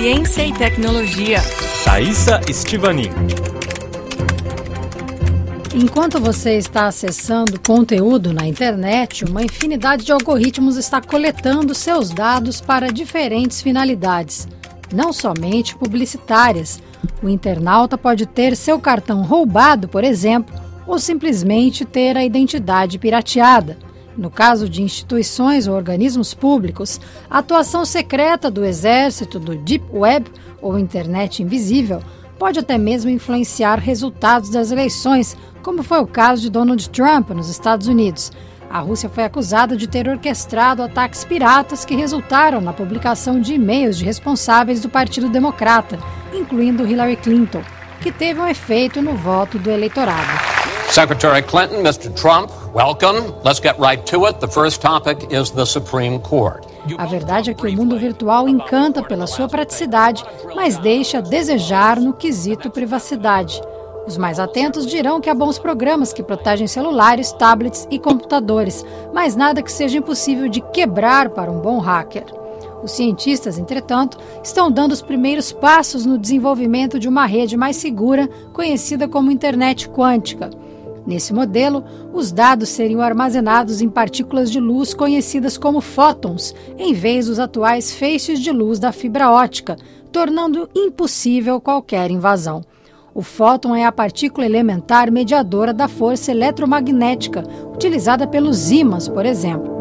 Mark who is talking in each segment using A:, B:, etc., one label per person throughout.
A: Ciência e tecnologia.
B: Thaisa Estivanin.
C: Enquanto você está acessando conteúdo na internet, uma infinidade de algoritmos está coletando seus dados para diferentes finalidades, não somente publicitárias. O internauta pode ter seu cartão roubado, por exemplo, ou simplesmente ter a identidade pirateada. No caso de instituições ou organismos públicos, a atuação secreta do exército do Deep Web ou Internet Invisível pode até mesmo influenciar resultados das eleições, como foi o caso de Donald Trump nos Estados Unidos. A Rússia foi acusada de ter orquestrado ataques piratas que resultaram na publicação de e-mails de responsáveis do Partido Democrata, incluindo Hillary Clinton, que teve um efeito no voto do eleitorado.
D: Secretary Clinton, Mr. Trump, welcome. Let's get right to it. The first topic is the Supreme Court.
C: A verdade é que o mundo virtual encanta pela sua praticidade, mas deixa a desejar no quesito privacidade. Os mais atentos dirão que há bons programas que protegem celulares, tablets e computadores, mas nada que seja impossível de quebrar para um bom hacker. Os cientistas, entretanto, estão dando os primeiros passos no desenvolvimento de uma rede mais segura, conhecida como internet quântica. Nesse modelo, os dados seriam armazenados em partículas de luz conhecidas como fótons, em vez dos atuais feixes de luz da fibra ótica, tornando impossível qualquer invasão. O fóton é a partícula elementar mediadora da força eletromagnética, utilizada pelos ímãs, por exemplo.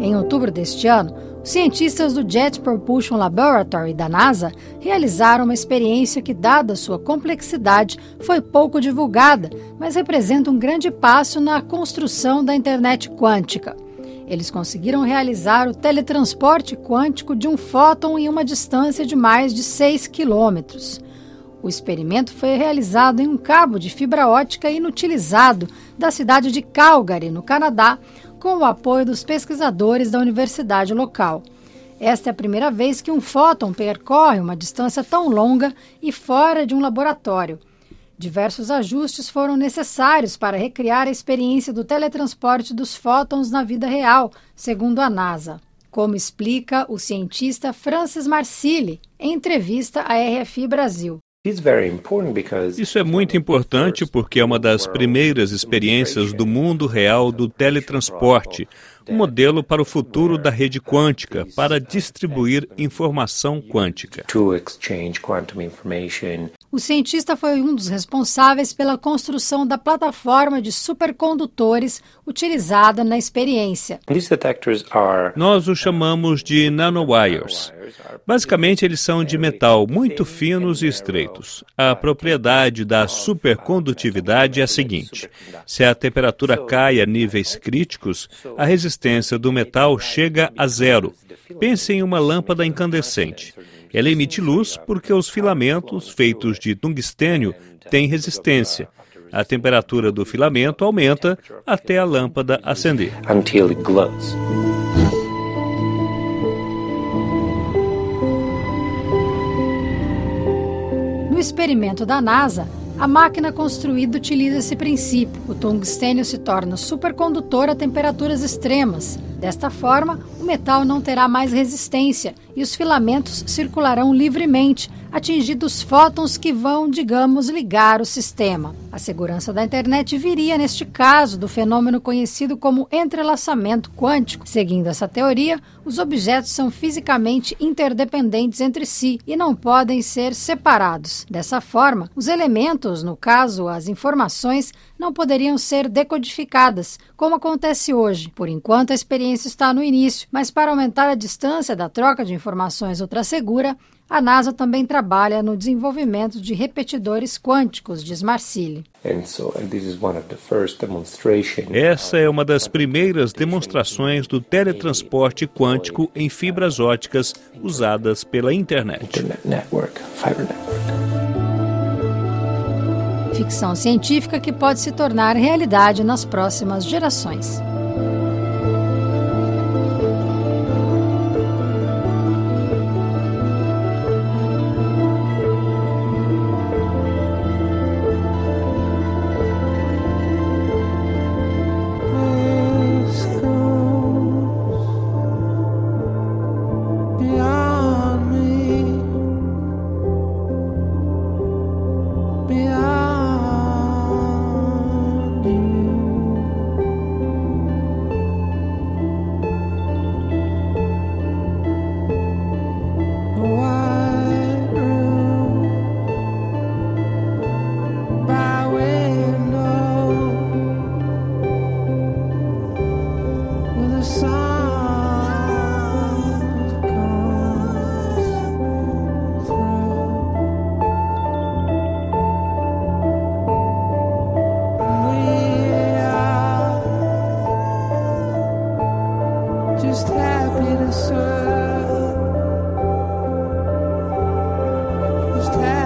C: Em outubro deste ano, Cientistas do Jet Propulsion Laboratory da NASA realizaram uma experiência que, dada sua complexidade, foi pouco divulgada, mas representa um grande passo na construção da internet quântica. Eles conseguiram realizar o teletransporte quântico de um fóton em uma distância de mais de 6 quilômetros. O experimento foi realizado em um cabo de fibra ótica inutilizado da cidade de Calgary, no Canadá, com o apoio dos pesquisadores da universidade local. Esta é a primeira vez que um fóton percorre uma distância tão longa e fora de um laboratório. Diversos ajustes foram necessários para recriar a experiência do teletransporte dos fótons na vida real, segundo a NASA. Como explica o cientista Francis Marsili em entrevista à RFI Brasil.
E: Isso é muito importante porque é uma das primeiras experiências do mundo real do teletransporte, um modelo para o futuro da rede quântica, para distribuir informação quântica.
C: O cientista foi um dos responsáveis pela construção da plataforma de supercondutores utilizada na experiência.
E: Nós os chamamos de nanowires. Basicamente, eles são de metal muito finos e estreitos. A propriedade da supercondutividade é a seguinte: se a temperatura cai a níveis críticos, a resistência do metal chega a zero. Pense em uma lâmpada incandescente. Ela emite luz porque os filamentos, feitos de tungstênio, têm resistência. A temperatura do filamento aumenta até a lâmpada acender.
C: No experimento da NASA, a máquina construída utiliza esse princípio. O tungstênio se torna supercondutor a temperaturas extremas. Desta forma, o metal não terá mais resistência e os filamentos circularão livremente, atingindo os fótons que vão, digamos, ligar o sistema. A segurança da internet viria, neste caso, do fenômeno conhecido como entrelaçamento quântico. Seguindo essa teoria, os objetos são fisicamente interdependentes entre si e não podem ser separados. Dessa forma, os elementos, no caso as informações, não poderiam ser decodificadas, como acontece hoje. Por enquanto, a experiência está no início, mas para aumentar a distância da troca de informações ultra segura, a NASA também trabalha no desenvolvimento de repetidores quânticos, diz Marcilli.
E: Essa é uma das primeiras demonstrações do teletransporte quântico em fibras óticas usadas pela internet.
C: Ficção científica que pode se tornar realidade nas próximas gerações. first.